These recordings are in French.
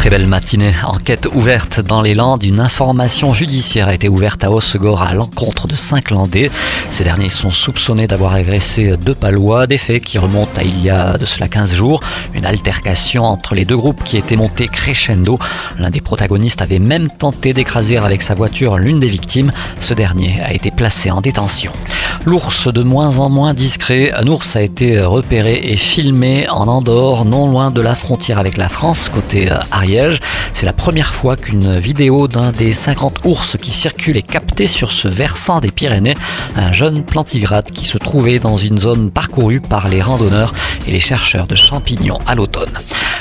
Très belle matinée. Enquête ouverte dans les Landes. Une information judiciaire a été ouverte à Hossegor à l'encontre de cinq Landais. Ces derniers sont soupçonnés d'avoir agressé deux Palois, des faits qui remontent à il y a de cela 15 jours. Une altercation entre les deux groupes qui était montée crescendo. L'un des protagonistes avait même tenté d'écraser avec sa voiture l'une des victimes. Ce dernier a été placé en détention. L'ours de moins en moins discret. Un ours a été repéré et filmé en Andorre, non loin de la frontière avec la France, côté euh, Ariège. C'est la première fois qu'une vidéo d'un des 50 ours qui circulent est captée sur ce versant des Pyrénées. Un jeune plantigrade qui se trouvait dans une zone parcourue par les randonneurs et les chercheurs de champignons à l'automne.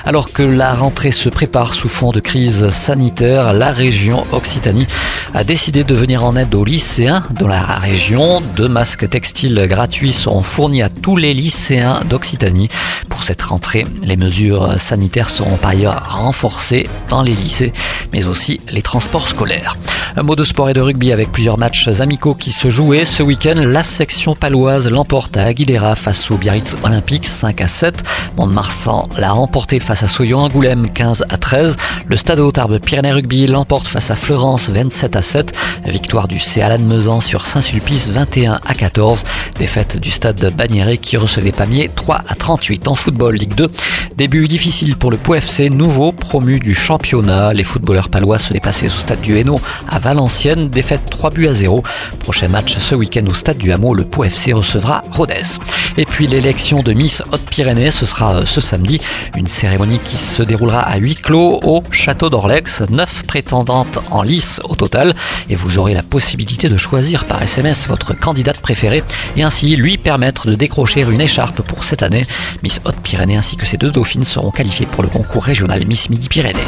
Alors que la rentrée se prépare sous fond de crise sanitaire, la région Occitanie a décidé de venir en aide aux lycéens dans la région. Deux masques textiles gratuits seront fournis à tous les lycéens d'Occitanie. Pour cette rentrée, les mesures sanitaires seront par ailleurs renforcées dans les lycées, mais aussi les transports scolaires. Un mot de sport et de rugby avec plusieurs matchs amicaux qui se jouaient. Ce week-end, la section paloise l'emporte à Aguilera face au Biarritz Olympique 5 à 7. Mont-de-Marsan l'a remporté face à Soyon Angoulême 15 à 13. Le Stade Haute-Tarbes Pyrénées Rugby l'emporte face à Florence 27 à 7. Victoire du C. Alan Mezan sur Saint-Sulpice 21 à 14. Défaite du Stade Bagnéret qui recevait Pamiers 3 à 38 en football Ligue 2. Début difficile pour le POFC, nouveau promu du championnat. Les footballeurs palois se déplaçaient au stade du Hainaut à Valenciennes, défaite 3 buts à 0. Prochain match ce week-end au stade du Hameau, le Pau FC recevra Rodez. Et puis l'élection de Miss Haute-Pyrénées, ce sera euh, ce samedi, une cérémonie qui se déroulera à huis clos au château d'Orlex. Neuf prétendantes en lice au total et vous aurez la possibilité de choisir par SMS votre candidate préférée et ainsi lui permettre de décrocher une écharpe pour cette année. Miss Haute-Pyrénées ainsi que ses deux dauphines seront qualifiées pour le concours régional Miss Midi-Pyrénées.